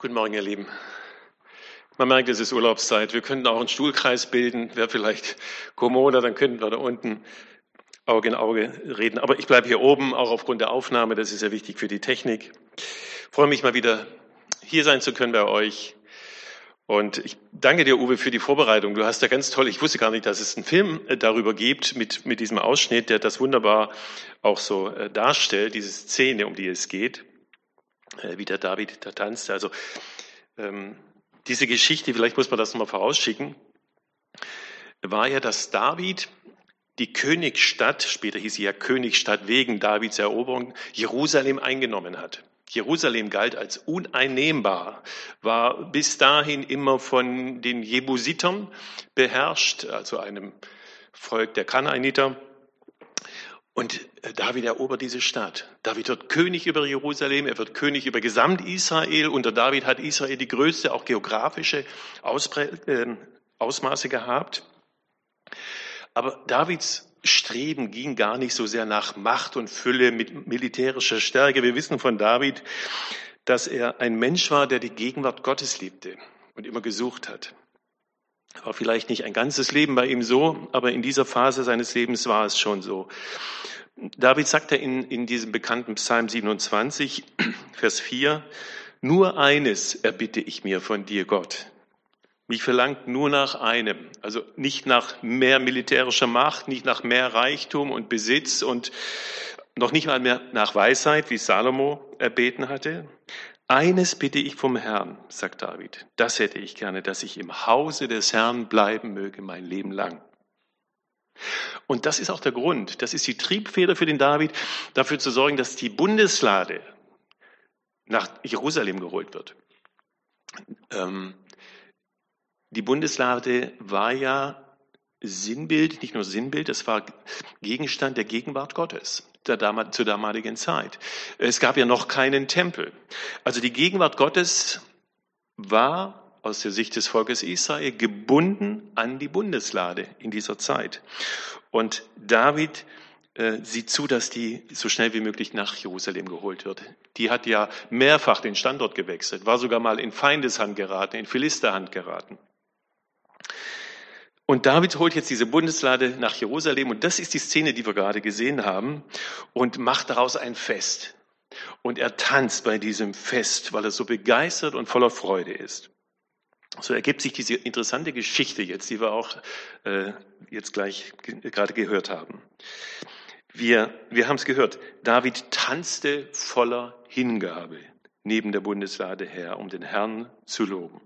Guten Morgen, ihr Lieben. Man merkt, es ist Urlaubszeit. Wir könnten auch einen Stuhlkreis bilden. Wäre vielleicht kommoder, dann könnten wir da unten Auge in Auge reden. Aber ich bleibe hier oben, auch aufgrund der Aufnahme. Das ist ja wichtig für die Technik. Ich freue mich mal wieder hier sein zu können bei euch. Und ich danke dir, Uwe, für die Vorbereitung. Du hast ja ganz toll, ich wusste gar nicht, dass es einen Film äh, darüber gibt, mit, mit diesem Ausschnitt, der das wunderbar auch so äh, darstellt, diese Szene, um die es geht. Äh, wie der David da tanzte. Also ähm, diese Geschichte, vielleicht muss man das nochmal vorausschicken, war ja, dass David die Königsstadt, später hieß sie ja Königsstadt wegen Davids Eroberung, Jerusalem eingenommen hat. Jerusalem galt als uneinnehmbar, war bis dahin immer von den Jebusitern beherrscht, also einem Volk der Kanaaniter. Und äh, David erobert diese Stadt. David wird König über Jerusalem, er wird König über Gesamt Israel. Unter David hat Israel die größte, auch geografische Ausprä äh, Ausmaße gehabt. Aber Davids Streben ging gar nicht so sehr nach Macht und Fülle mit militärischer Stärke. Wir wissen von David, dass er ein Mensch war, der die Gegenwart Gottes liebte und immer gesucht hat. War vielleicht nicht ein ganzes Leben bei ihm so, aber in dieser Phase seines Lebens war es schon so. David sagte in, in diesem bekannten Psalm 27, Vers 4, nur eines erbitte ich mir von dir, Gott. Mich verlangt nur nach einem, also nicht nach mehr militärischer Macht, nicht nach mehr Reichtum und Besitz und noch nicht mal mehr nach Weisheit, wie Salomo erbeten hatte, eines bitte ich vom Herrn, sagt David, das hätte ich gerne, dass ich im Hause des Herrn bleiben möge mein Leben lang. Und das ist auch der Grund, das ist die Triebfeder für den David, dafür zu sorgen, dass die Bundeslade nach Jerusalem geholt wird. Ähm, die Bundeslade war ja Sinnbild, nicht nur Sinnbild, es war Gegenstand der Gegenwart Gottes der damals, zur damaligen Zeit. Es gab ja noch keinen Tempel. Also die Gegenwart Gottes war aus der Sicht des Volkes Israel gebunden an die Bundeslade in dieser Zeit. Und David äh, sieht zu, dass die so schnell wie möglich nach Jerusalem geholt wird. Die hat ja mehrfach den Standort gewechselt, war sogar mal in Feindeshand geraten, in Philisterhand geraten. Und David holt jetzt diese Bundeslade nach Jerusalem und das ist die Szene, die wir gerade gesehen haben und macht daraus ein Fest. Und er tanzt bei diesem Fest, weil er so begeistert und voller Freude ist. So ergibt sich diese interessante Geschichte jetzt, die wir auch äh, jetzt gleich gerade gehört haben. Wir, wir haben es gehört, David tanzte voller Hingabe neben der Bundeslade her, um den Herrn zu loben.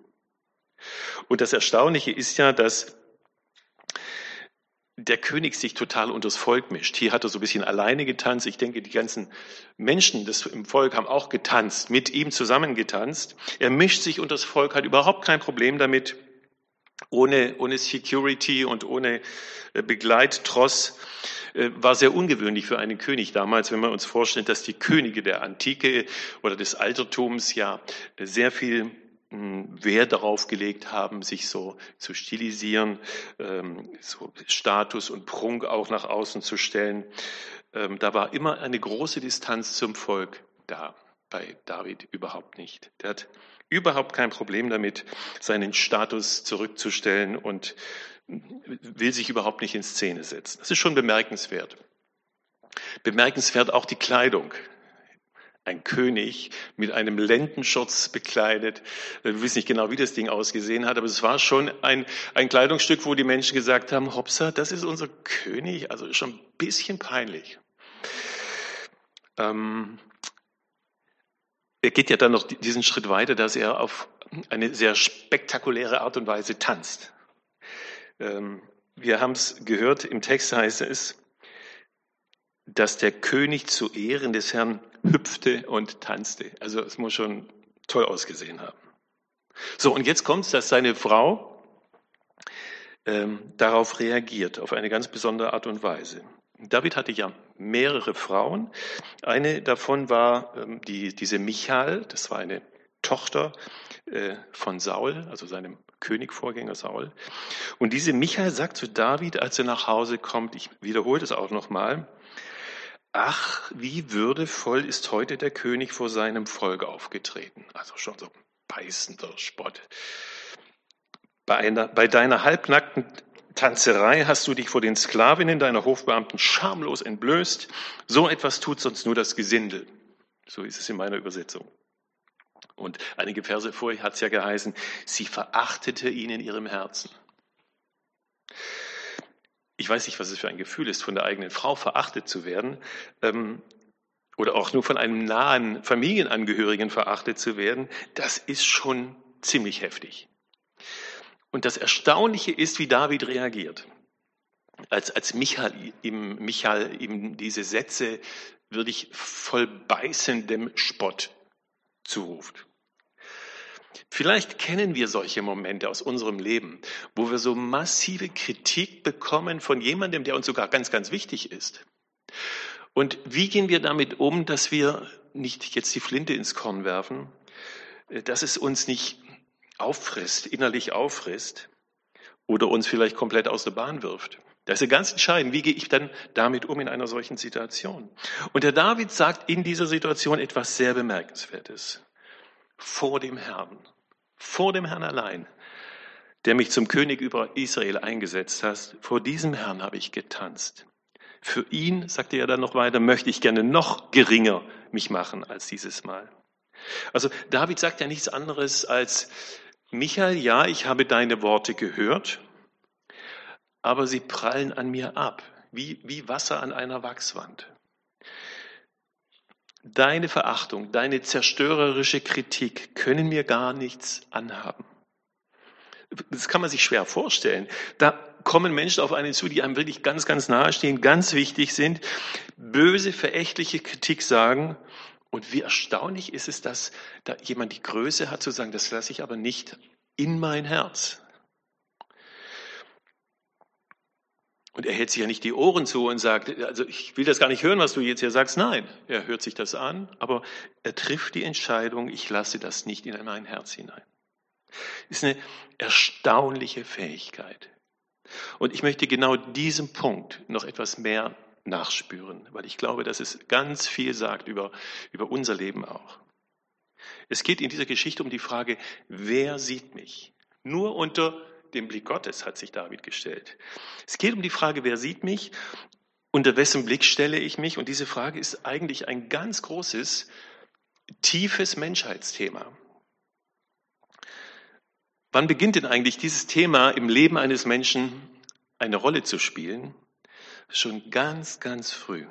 Und das Erstaunliche ist ja, dass der König sich total unters Volk mischt. Hier hat er so ein bisschen alleine getanzt. Ich denke, die ganzen Menschen des, im Volk haben auch getanzt, mit ihm zusammen getanzt. Er mischt sich unters Volk, hat überhaupt kein Problem damit, ohne, ohne Security und ohne äh, Begleittross. Äh, war sehr ungewöhnlich für einen König damals, wenn man uns vorstellt, dass die Könige der Antike oder des Altertums ja sehr viel Wert darauf gelegt haben, sich so zu stilisieren, ähm, so Status und Prunk auch nach außen zu stellen. Ähm, da war immer eine große Distanz zum Volk da, bei David überhaupt nicht. Der hat überhaupt kein Problem damit, seinen Status zurückzustellen und will sich überhaupt nicht in Szene setzen. Das ist schon bemerkenswert. Bemerkenswert auch die Kleidung ein König mit einem Lendenschutz bekleidet. Wir wissen nicht genau, wie das Ding ausgesehen hat, aber es war schon ein, ein Kleidungsstück, wo die Menschen gesagt haben, Hopsa, das ist unser König, also schon ein bisschen peinlich. Ähm, er geht ja dann noch diesen Schritt weiter, dass er auf eine sehr spektakuläre Art und Weise tanzt. Ähm, wir haben es gehört, im Text heißt es, dass der König zu Ehren des Herrn hüpfte und tanzte. Also es muss schon toll ausgesehen haben. So, und jetzt kommt es, dass seine Frau ähm, darauf reagiert, auf eine ganz besondere Art und Weise. David hatte ja mehrere Frauen. Eine davon war ähm, die, diese Michal, das war eine Tochter äh, von Saul, also seinem Königvorgänger Saul. Und diese Michal sagt zu David, als er nach Hause kommt, ich wiederhole das auch nochmal, Ach, wie würdevoll ist heute der König vor seinem Volk aufgetreten. Also schon so beißender Spott. Bei, einer, bei deiner halbnackten Tanzerei hast du dich vor den Sklavinnen deiner Hofbeamten schamlos entblößt. So etwas tut sonst nur das Gesindel. So ist es in meiner Übersetzung. Und einige Verse vorher hat es ja geheißen, sie verachtete ihn in ihrem Herzen. Ich weiß nicht, was es für ein Gefühl ist, von der eigenen Frau verachtet zu werden ähm, oder auch nur von einem nahen Familienangehörigen verachtet zu werden. Das ist schon ziemlich heftig. Und das Erstaunliche ist, wie David reagiert. Als, als Michael, ihm, Michael ihm diese Sätze wirklich voll beißendem Spott zuruft. Vielleicht kennen wir solche Momente aus unserem Leben, wo wir so massive Kritik bekommen von jemandem, der uns sogar ganz, ganz wichtig ist. Und wie gehen wir damit um, dass wir nicht jetzt die Flinte ins Korn werfen, dass es uns nicht auffrisst, innerlich auffrisst oder uns vielleicht komplett aus der Bahn wirft. Das ist ganz entscheidend. Wie gehe ich dann damit um in einer solchen Situation? Und der David sagt in dieser Situation etwas sehr Bemerkenswertes. Vor dem Herrn, vor dem Herrn allein, der mich zum König über Israel eingesetzt hat, vor diesem Herrn habe ich getanzt. Für ihn, sagte er dann noch weiter, möchte ich gerne noch geringer mich machen als dieses Mal. Also David sagt ja nichts anderes als, Michael, ja, ich habe deine Worte gehört, aber sie prallen an mir ab, wie, wie Wasser an einer Wachswand. Deine Verachtung, deine zerstörerische Kritik können mir gar nichts anhaben. Das kann man sich schwer vorstellen. Da kommen Menschen auf einen zu, die einem wirklich ganz, ganz nahe stehen, ganz wichtig sind, böse, verächtliche Kritik sagen und wie erstaunlich ist es, dass da jemand die Größe hat zu sagen, das lasse ich aber nicht in mein Herz. Und er hält sich ja nicht die Ohren zu und sagt, also ich will das gar nicht hören, was du jetzt hier sagst. Nein, er hört sich das an, aber er trifft die Entscheidung, ich lasse das nicht in mein Herz hinein. Ist eine erstaunliche Fähigkeit. Und ich möchte genau diesem Punkt noch etwas mehr nachspüren, weil ich glaube, dass es ganz viel sagt über, über unser Leben auch. Es geht in dieser Geschichte um die Frage, wer sieht mich? Nur unter dem Blick Gottes hat sich David gestellt. Es geht um die Frage, wer sieht mich? Unter wessen Blick stelle ich mich? Und diese Frage ist eigentlich ein ganz großes, tiefes Menschheitsthema. Wann beginnt denn eigentlich dieses Thema im Leben eines Menschen eine Rolle zu spielen? schon ganz, ganz früh.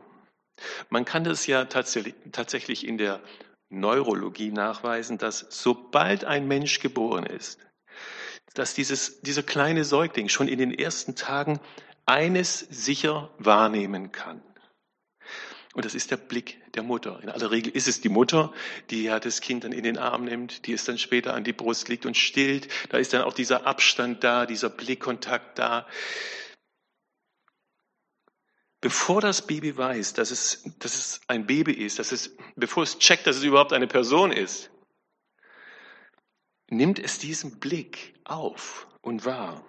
Man kann das ja tatsächlich in der Neurologie nachweisen, dass sobald ein Mensch geboren ist, dass dieses, dieser kleine Säugling schon in den ersten Tagen eines sicher wahrnehmen kann. Und das ist der Blick der Mutter. In aller Regel ist es die Mutter, die ja das Kind dann in den Arm nimmt, die es dann später an die Brust legt und stillt. Da ist dann auch dieser Abstand da, dieser Blickkontakt da bevor das Baby weiß, dass es, dass es ein Baby ist, dass es, bevor es checkt, dass es überhaupt eine Person ist, nimmt es diesen Blick auf und wahr.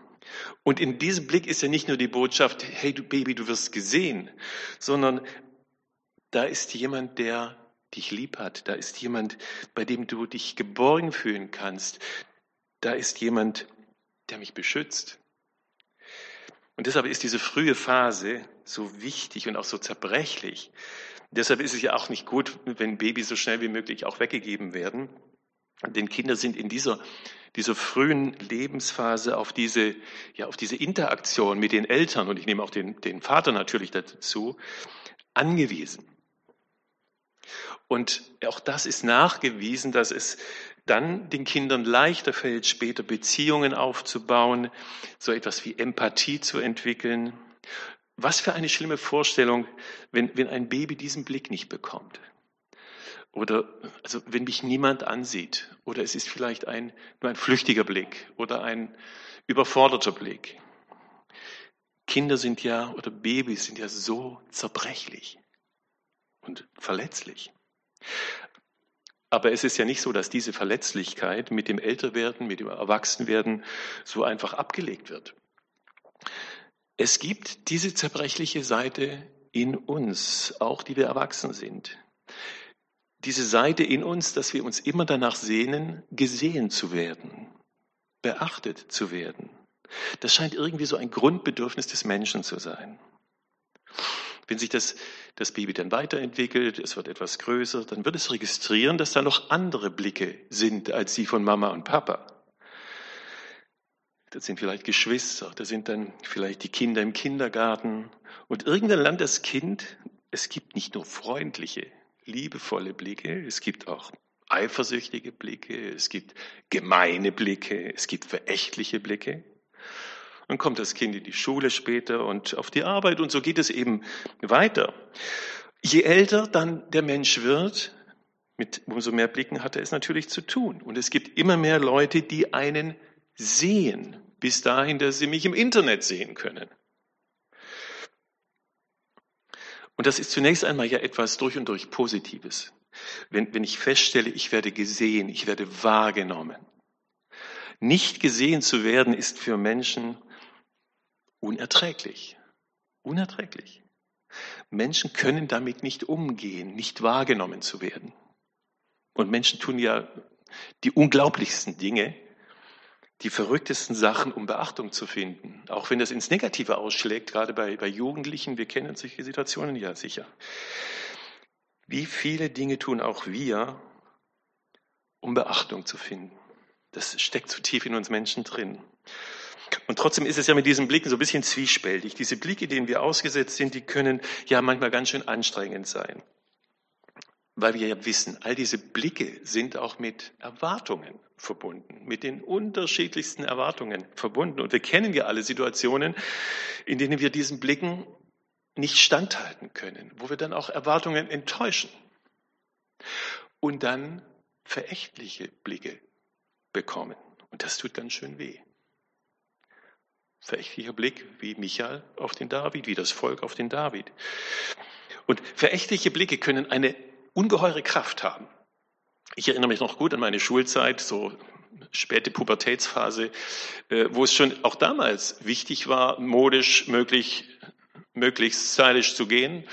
Und in diesem Blick ist ja nicht nur die Botschaft, hey du Baby, du wirst gesehen, sondern da ist jemand, der dich lieb hat. Da ist jemand, bei dem du dich geborgen fühlen kannst. Da ist jemand, der mich beschützt. Und deshalb ist diese frühe Phase so wichtig und auch so zerbrechlich. Deshalb ist es ja auch nicht gut, wenn Babys so schnell wie möglich auch weggegeben werden. Denn Kinder sind in dieser, dieser frühen Lebensphase auf diese, ja, auf diese Interaktion mit den Eltern, und ich nehme auch den, den Vater natürlich dazu, angewiesen. Und auch das ist nachgewiesen, dass es dann den Kindern leichter fällt, später Beziehungen aufzubauen, so etwas wie Empathie zu entwickeln. Was für eine schlimme Vorstellung, wenn, wenn ein Baby diesen Blick nicht bekommt. Oder also wenn mich niemand ansieht. Oder es ist vielleicht ein, nur ein flüchtiger Blick oder ein überforderter Blick. Kinder sind ja oder Babys sind ja so zerbrechlich und verletzlich. Aber es ist ja nicht so, dass diese Verletzlichkeit mit dem Älterwerden, mit dem Erwachsenwerden so einfach abgelegt wird. Es gibt diese zerbrechliche Seite in uns, auch die wir erwachsen sind. Diese Seite in uns, dass wir uns immer danach sehnen, gesehen zu werden, beachtet zu werden. Das scheint irgendwie so ein Grundbedürfnis des Menschen zu sein. Wenn sich das, das Baby dann weiterentwickelt, es wird etwas größer, dann wird es registrieren, dass da noch andere Blicke sind als die von Mama und Papa. Das sind vielleicht Geschwister, das sind dann vielleicht die Kinder im Kindergarten. Und irgendwann lernt das Kind, es gibt nicht nur freundliche, liebevolle Blicke, es gibt auch eifersüchtige Blicke, es gibt gemeine Blicke, es gibt verächtliche Blicke. Dann kommt das Kind in die Schule später und auf die Arbeit und so geht es eben weiter. Je älter dann der Mensch wird, mit umso mehr Blicken hat er es natürlich zu tun. Und es gibt immer mehr Leute, die einen sehen, bis dahin, dass sie mich im Internet sehen können. Und das ist zunächst einmal ja etwas durch und durch Positives. Wenn, wenn ich feststelle, ich werde gesehen, ich werde wahrgenommen. Nicht gesehen zu werden ist für Menschen unerträglich. Unerträglich. Menschen können damit nicht umgehen, nicht wahrgenommen zu werden. Und Menschen tun ja die unglaublichsten Dinge, die verrücktesten Sachen, um Beachtung zu finden. Auch wenn das ins Negative ausschlägt, gerade bei, bei Jugendlichen, wir kennen solche Situationen ja sicher. Wie viele Dinge tun auch wir, um Beachtung zu finden? Das steckt zu tief in uns Menschen drin. Und trotzdem ist es ja mit diesen Blicken so ein bisschen zwiespältig. Diese Blicke, denen wir ausgesetzt sind, die können ja manchmal ganz schön anstrengend sein. Weil wir ja wissen, all diese Blicke sind auch mit Erwartungen verbunden, mit den unterschiedlichsten Erwartungen verbunden. Und wir kennen ja alle Situationen, in denen wir diesen Blicken nicht standhalten können, wo wir dann auch Erwartungen enttäuschen und dann verächtliche Blicke bekommen. Und das tut ganz schön weh verächtlicher Blick wie Michael auf den David, wie das Volk auf den David. Und verächtliche Blicke können eine ungeheure Kraft haben. Ich erinnere mich noch gut an meine Schulzeit, so späte Pubertätsphase, äh, wo es schon auch damals wichtig war, modisch möglich möglichst stylisch zu gehen.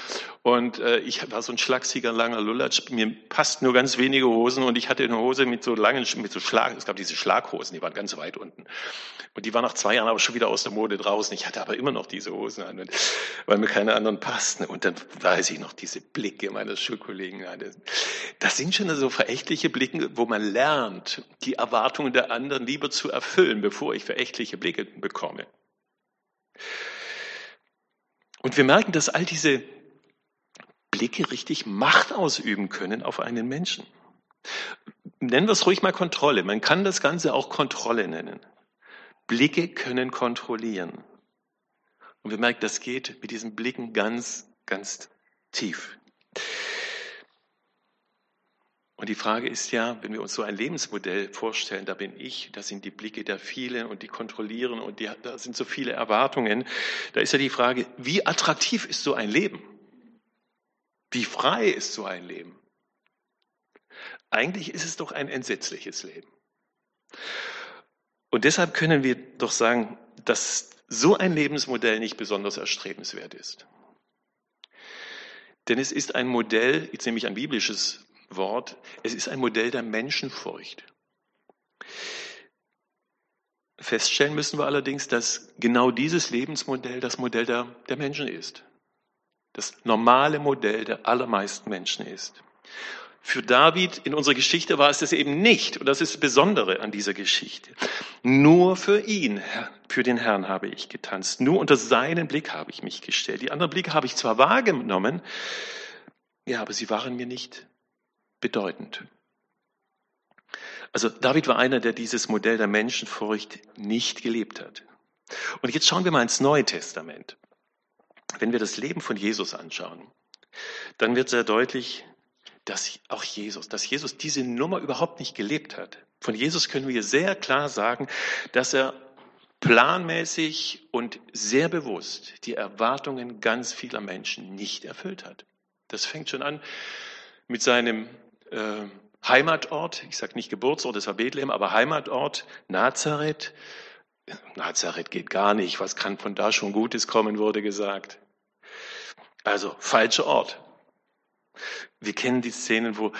Und äh, ich war so ein schlachsiger, langer Lulatsch. Mir passt nur ganz wenige Hosen und ich hatte eine Hose mit so langen, mit so Schlag, es gab diese Schlaghosen, die waren ganz weit unten. Und die waren nach zwei Jahren aber schon wieder aus der Mode draußen. Ich hatte aber immer noch diese Hosen an, weil mir keine anderen passten. Und dann weiß ich noch diese Blicke meiner Schulkollegen. Das sind schon so verächtliche Blicke, wo man lernt, die Erwartungen der anderen lieber zu erfüllen, bevor ich verächtliche Blicke bekomme. Und wir merken, dass all diese Blicke richtig Macht ausüben können auf einen Menschen. Nennen wir es ruhig mal Kontrolle. Man kann das Ganze auch Kontrolle nennen. Blicke können kontrollieren. Und wir merken, das geht mit diesen Blicken ganz, ganz tief. Und die Frage ist ja, wenn wir uns so ein Lebensmodell vorstellen, da bin ich, da sind die Blicke der vielen und die kontrollieren und die, da sind so viele Erwartungen, da ist ja die Frage, wie attraktiv ist so ein Leben? Wie frei ist so ein Leben? Eigentlich ist es doch ein entsetzliches Leben. Und deshalb können wir doch sagen, dass so ein Lebensmodell nicht besonders erstrebenswert ist. Denn es ist ein Modell, jetzt nehme ich ein biblisches Wort, es ist ein Modell der Menschenfurcht. Feststellen müssen wir allerdings, dass genau dieses Lebensmodell das Modell der, der Menschen ist. Das normale Modell der allermeisten Menschen ist. Für David in unserer Geschichte war es das eben nicht. Und das ist das Besondere an dieser Geschichte. Nur für ihn, für den Herrn habe ich getanzt. Nur unter seinen Blick habe ich mich gestellt. Die anderen Blicke habe ich zwar wahrgenommen, ja, aber sie waren mir nicht bedeutend. Also David war einer, der dieses Modell der Menschenfurcht nicht gelebt hat. Und jetzt schauen wir mal ins Neue Testament. Wenn wir das Leben von Jesus anschauen, dann wird sehr deutlich, dass auch Jesus, dass Jesus diese Nummer überhaupt nicht gelebt hat. Von Jesus können wir sehr klar sagen, dass er planmäßig und sehr bewusst die Erwartungen ganz vieler Menschen nicht erfüllt hat. Das fängt schon an mit seinem äh, Heimatort, ich sage nicht Geburtsort, das war Bethlehem, aber Heimatort, Nazareth. Nazareth geht gar nicht, was kann von da schon Gutes kommen, wurde gesagt. Also falscher Ort. Wir kennen die Szenen, wo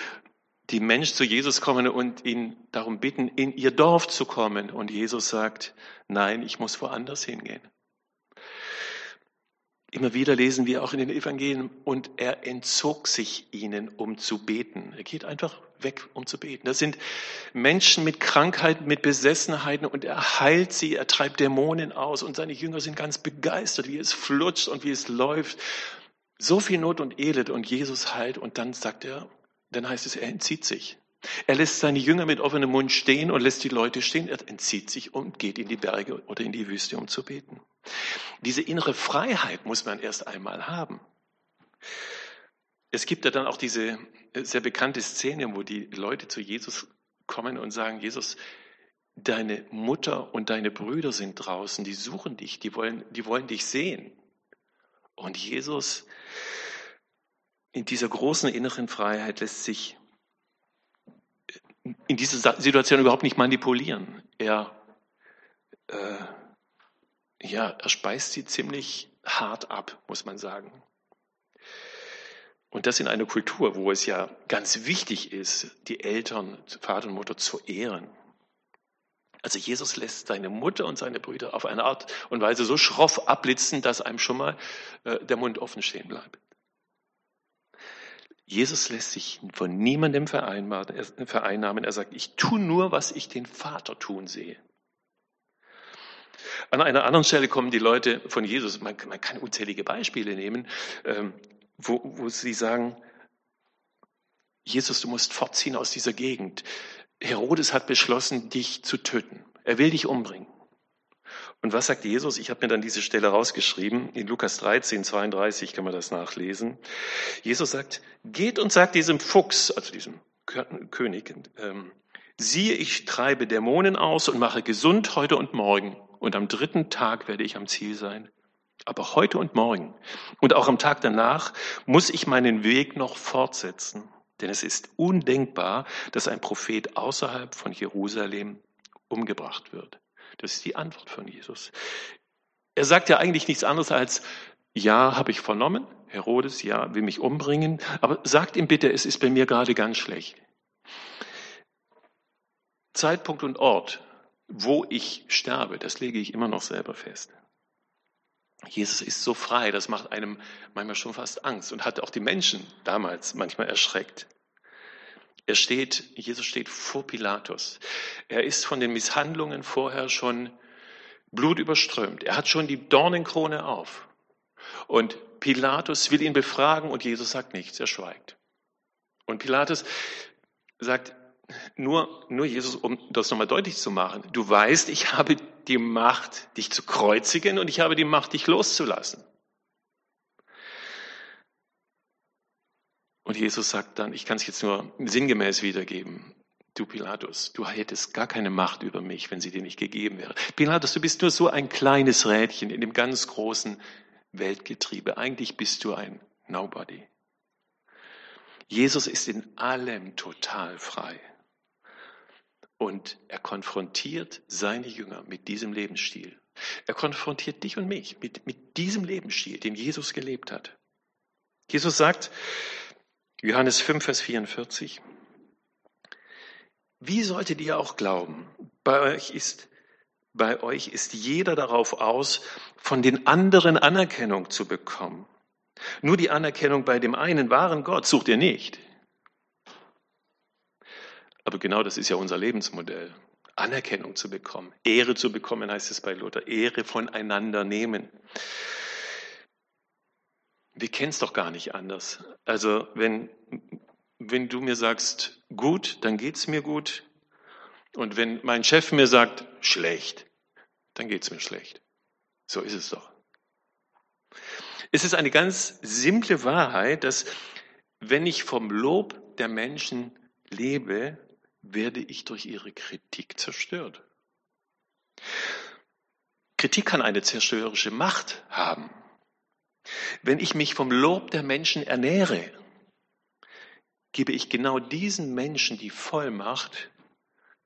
die Menschen zu Jesus kommen und ihn darum bitten, in ihr Dorf zu kommen. Und Jesus sagt, nein, ich muss woanders hingehen. Immer wieder lesen wir auch in den Evangelien, und er entzog sich ihnen, um zu beten. Er geht einfach weg, um zu beten. Das sind Menschen mit Krankheiten, mit Besessenheiten und er heilt sie, er treibt Dämonen aus und seine Jünger sind ganz begeistert, wie es flutscht und wie es läuft. So viel Not und Elend und Jesus heilt und dann sagt er, dann heißt es, er entzieht sich. Er lässt seine Jünger mit offenem Mund stehen und lässt die Leute stehen. Er entzieht sich und geht in die Berge oder in die Wüste, um zu beten. Diese innere Freiheit muss man erst einmal haben. Es gibt ja dann auch diese sehr bekannte Szene, wo die Leute zu Jesus kommen und sagen, Jesus, deine Mutter und deine Brüder sind draußen, die suchen dich, die wollen, die wollen dich sehen. Und Jesus in dieser großen inneren Freiheit lässt sich in dieser Situation überhaupt nicht manipulieren. Er, äh, ja, er speist sie ziemlich hart ab, muss man sagen. Und das in einer Kultur, wo es ja ganz wichtig ist, die Eltern, Vater und Mutter zu ehren. Also Jesus lässt seine Mutter und seine Brüder auf eine Art und Weise so schroff abblitzen, dass einem schon mal äh, der Mund offen stehen bleibt. Jesus lässt sich von niemandem vereinnahmen. Er sagt, ich tue nur, was ich den Vater tun sehe. An einer anderen Stelle kommen die Leute von Jesus, man, man kann unzählige Beispiele nehmen, ähm, wo, wo sie sagen, Jesus, du musst fortziehen aus dieser Gegend. Herodes hat beschlossen, dich zu töten. Er will dich umbringen. Und was sagt Jesus? Ich habe mir dann diese Stelle rausgeschrieben. In Lukas 13, 32 kann man das nachlesen. Jesus sagt, geht und sagt diesem Fuchs, also diesem König, ähm, siehe, ich treibe Dämonen aus und mache gesund heute und morgen. Und am dritten Tag werde ich am Ziel sein. Aber heute und morgen und auch am Tag danach muss ich meinen Weg noch fortsetzen. Denn es ist undenkbar, dass ein Prophet außerhalb von Jerusalem umgebracht wird. Das ist die Antwort von Jesus. Er sagt ja eigentlich nichts anderes als, ja, habe ich vernommen, Herodes, ja, will mich umbringen, aber sagt ihm bitte, es ist bei mir gerade ganz schlecht. Zeitpunkt und Ort, wo ich sterbe, das lege ich immer noch selber fest. Jesus ist so frei, das macht einem manchmal schon fast Angst und hat auch die Menschen damals manchmal erschreckt. Er steht, Jesus steht vor Pilatus. Er ist von den Misshandlungen vorher schon blutüberströmt. Er hat schon die Dornenkrone auf. Und Pilatus will ihn befragen und Jesus sagt nichts, er schweigt. Und Pilatus sagt, nur, nur Jesus, um das nochmal deutlich zu machen, du weißt, ich habe die Macht, dich zu kreuzigen und ich habe die Macht, dich loszulassen. Und Jesus sagt dann, ich kann es jetzt nur sinngemäß wiedergeben. Du Pilatus, du hättest gar keine Macht über mich, wenn sie dir nicht gegeben wäre. Pilatus, du bist nur so ein kleines Rädchen in dem ganz großen Weltgetriebe. Eigentlich bist du ein Nobody. Jesus ist in allem total frei. Und er konfrontiert seine Jünger mit diesem Lebensstil. Er konfrontiert dich und mich mit, mit diesem Lebensstil, den Jesus gelebt hat. Jesus sagt, Johannes 5, Vers 44. Wie solltet ihr auch glauben? Bei euch ist, bei euch ist jeder darauf aus, von den anderen Anerkennung zu bekommen. Nur die Anerkennung bei dem einen wahren Gott sucht ihr nicht. Aber genau das ist ja unser Lebensmodell. Anerkennung zu bekommen, Ehre zu bekommen, heißt es bei Luther, Ehre voneinander nehmen. Wir kennen es doch gar nicht anders. Also wenn, wenn du mir sagst, gut, dann geht es mir gut. Und wenn mein Chef mir sagt, schlecht, dann geht es mir schlecht. So ist es doch. Es ist eine ganz simple Wahrheit, dass wenn ich vom Lob der Menschen lebe, werde ich durch ihre Kritik zerstört. Kritik kann eine zerstörerische Macht haben. Wenn ich mich vom Lob der Menschen ernähre, gebe ich genau diesen Menschen die Vollmacht,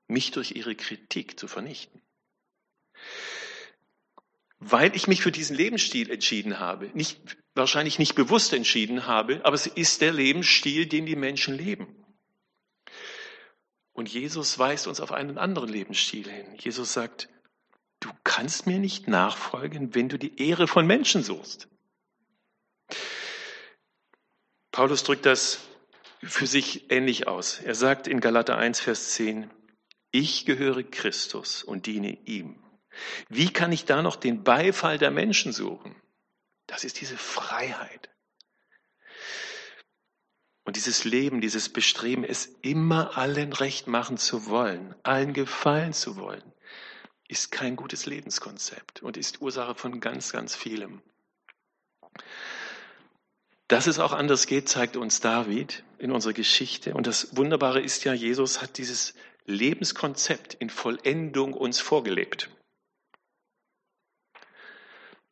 mich durch ihre Kritik zu vernichten. Weil ich mich für diesen Lebensstil entschieden habe, nicht, wahrscheinlich nicht bewusst entschieden habe, aber es ist der Lebensstil, den die Menschen leben. Und Jesus weist uns auf einen anderen Lebensstil hin. Jesus sagt, du kannst mir nicht nachfolgen, wenn du die Ehre von Menschen suchst. Paulus drückt das für sich ähnlich aus. Er sagt in Galater 1, Vers 10, ich gehöre Christus und diene ihm. Wie kann ich da noch den Beifall der Menschen suchen? Das ist diese Freiheit. Und dieses Leben, dieses Bestreben, es immer allen recht machen zu wollen, allen gefallen zu wollen, ist kein gutes Lebenskonzept und ist Ursache von ganz, ganz vielem. Dass es auch anders geht, zeigt uns David in unserer Geschichte. Und das Wunderbare ist ja, Jesus hat dieses Lebenskonzept in Vollendung uns vorgelebt.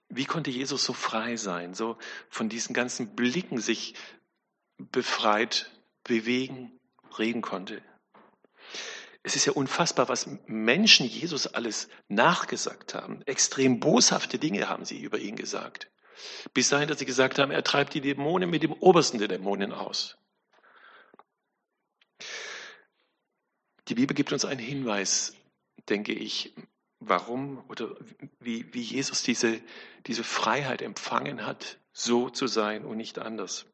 Wie konnte Jesus so frei sein, so von diesen ganzen Blicken sich befreit bewegen, reden konnte. Es ist ja unfassbar, was Menschen Jesus alles nachgesagt haben. Extrem boshafte Dinge haben sie über ihn gesagt. Bis dahin, dass sie gesagt haben, er treibt die Dämonen mit dem obersten der Dämonen aus. Die Bibel gibt uns einen Hinweis, denke ich, warum oder wie, wie Jesus diese, diese Freiheit empfangen hat, so zu sein und nicht anders.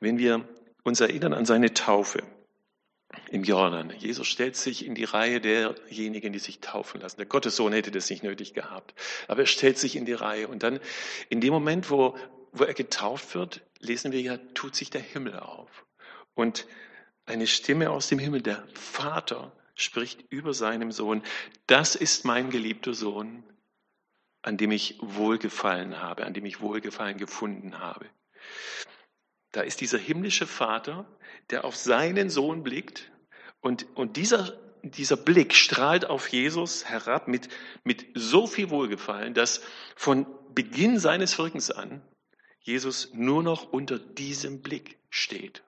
Wenn wir uns erinnern an seine Taufe im Jordan, Jesus stellt sich in die Reihe derjenigen, die sich taufen lassen. Der Gottessohn hätte das nicht nötig gehabt, aber er stellt sich in die Reihe. Und dann in dem Moment, wo, wo er getauft wird, lesen wir ja, tut sich der Himmel auf. Und eine Stimme aus dem Himmel, der Vater, spricht über seinem Sohn, das ist mein geliebter Sohn, an dem ich Wohlgefallen habe, an dem ich Wohlgefallen gefunden habe. Da ist dieser himmlische Vater, der auf seinen Sohn blickt und, und dieser, dieser Blick strahlt auf Jesus herab mit, mit so viel Wohlgefallen, dass von Beginn seines Wirkens an Jesus nur noch unter diesem Blick steht.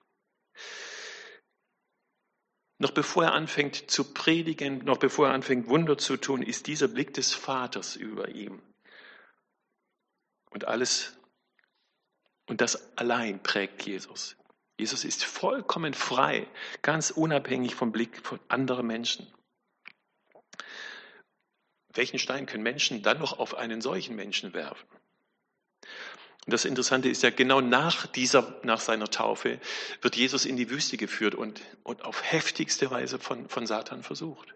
Noch bevor er anfängt zu predigen, noch bevor er anfängt Wunder zu tun, ist dieser Blick des Vaters über ihm. Und alles, und das allein prägt Jesus. Jesus ist vollkommen frei, ganz unabhängig vom Blick von anderen Menschen. Welchen Stein können Menschen dann noch auf einen solchen Menschen werfen? Und das Interessante ist ja, genau nach dieser, nach seiner Taufe wird Jesus in die Wüste geführt und, und auf heftigste Weise von, von Satan versucht.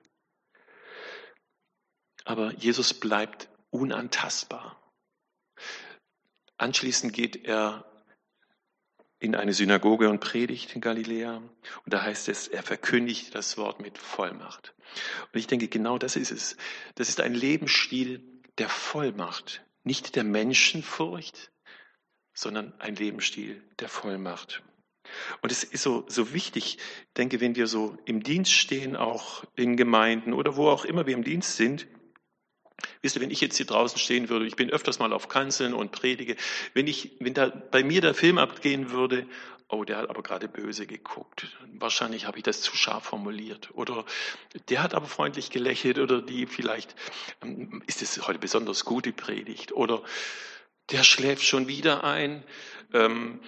Aber Jesus bleibt unantastbar. Anschließend geht er in eine Synagoge und predigt in Galiläa. Und da heißt es, er verkündigt das Wort mit Vollmacht. Und ich denke, genau das ist es. Das ist ein Lebensstil der Vollmacht, nicht der Menschenfurcht, sondern ein Lebensstil der Vollmacht. Und es ist so, so wichtig, denke, wenn wir so im Dienst stehen, auch in Gemeinden oder wo auch immer wir im Dienst sind, Wisst ihr, wenn ich jetzt hier draußen stehen würde, ich bin öfters mal auf Kanzeln und predige, wenn ich, wenn da bei mir der Film abgehen würde, oh, der hat aber gerade böse geguckt. Wahrscheinlich habe ich das zu scharf formuliert. Oder der hat aber freundlich gelächelt oder die vielleicht, ähm, ist es heute besonders gut, die Predigt. Oder der schläft schon wieder ein, ähm,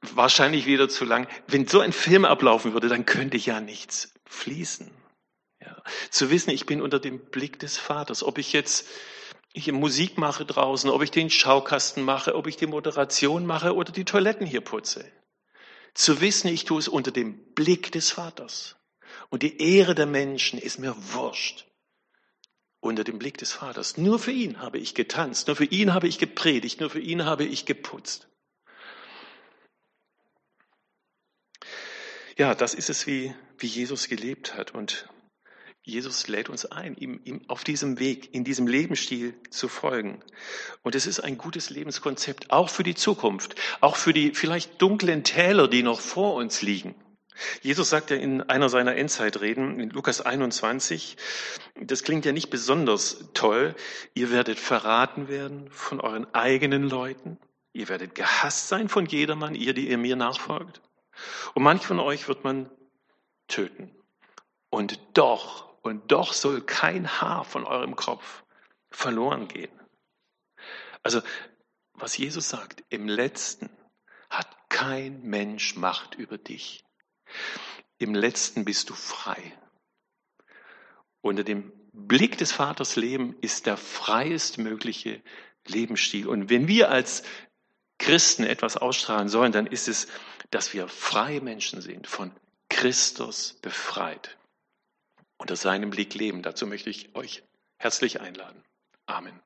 wahrscheinlich wieder zu lang. Wenn so ein Film ablaufen würde, dann könnte ja nichts fließen. Zu wissen, ich bin unter dem Blick des Vaters, ob ich jetzt hier Musik mache draußen, ob ich den Schaukasten mache, ob ich die Moderation mache oder die Toiletten hier putze. Zu wissen, ich tue es unter dem Blick des Vaters. Und die Ehre der Menschen ist mir wurscht unter dem Blick des Vaters. Nur für ihn habe ich getanzt, nur für ihn habe ich gepredigt, nur für ihn habe ich geputzt. Ja, das ist es, wie, wie Jesus gelebt hat. Und Jesus lädt uns ein, ihm, ihm auf diesem Weg, in diesem Lebensstil zu folgen. Und es ist ein gutes Lebenskonzept, auch für die Zukunft, auch für die vielleicht dunklen Täler, die noch vor uns liegen. Jesus sagt ja in einer seiner Endzeitreden, in Lukas 21, das klingt ja nicht besonders toll, ihr werdet verraten werden von euren eigenen Leuten, ihr werdet gehasst sein von jedermann, ihr, die ihr mir nachfolgt. Und manch von euch wird man töten. Und doch, und doch soll kein Haar von eurem Kopf verloren gehen. Also, was Jesus sagt, im letzten hat kein Mensch Macht über dich. Im letzten bist du frei. Unter dem Blick des Vaters Leben ist der freiestmögliche Lebensstil. Und wenn wir als Christen etwas ausstrahlen sollen, dann ist es, dass wir freie Menschen sind, von Christus befreit unter seinem Blick leben. Dazu möchte ich euch herzlich einladen. Amen.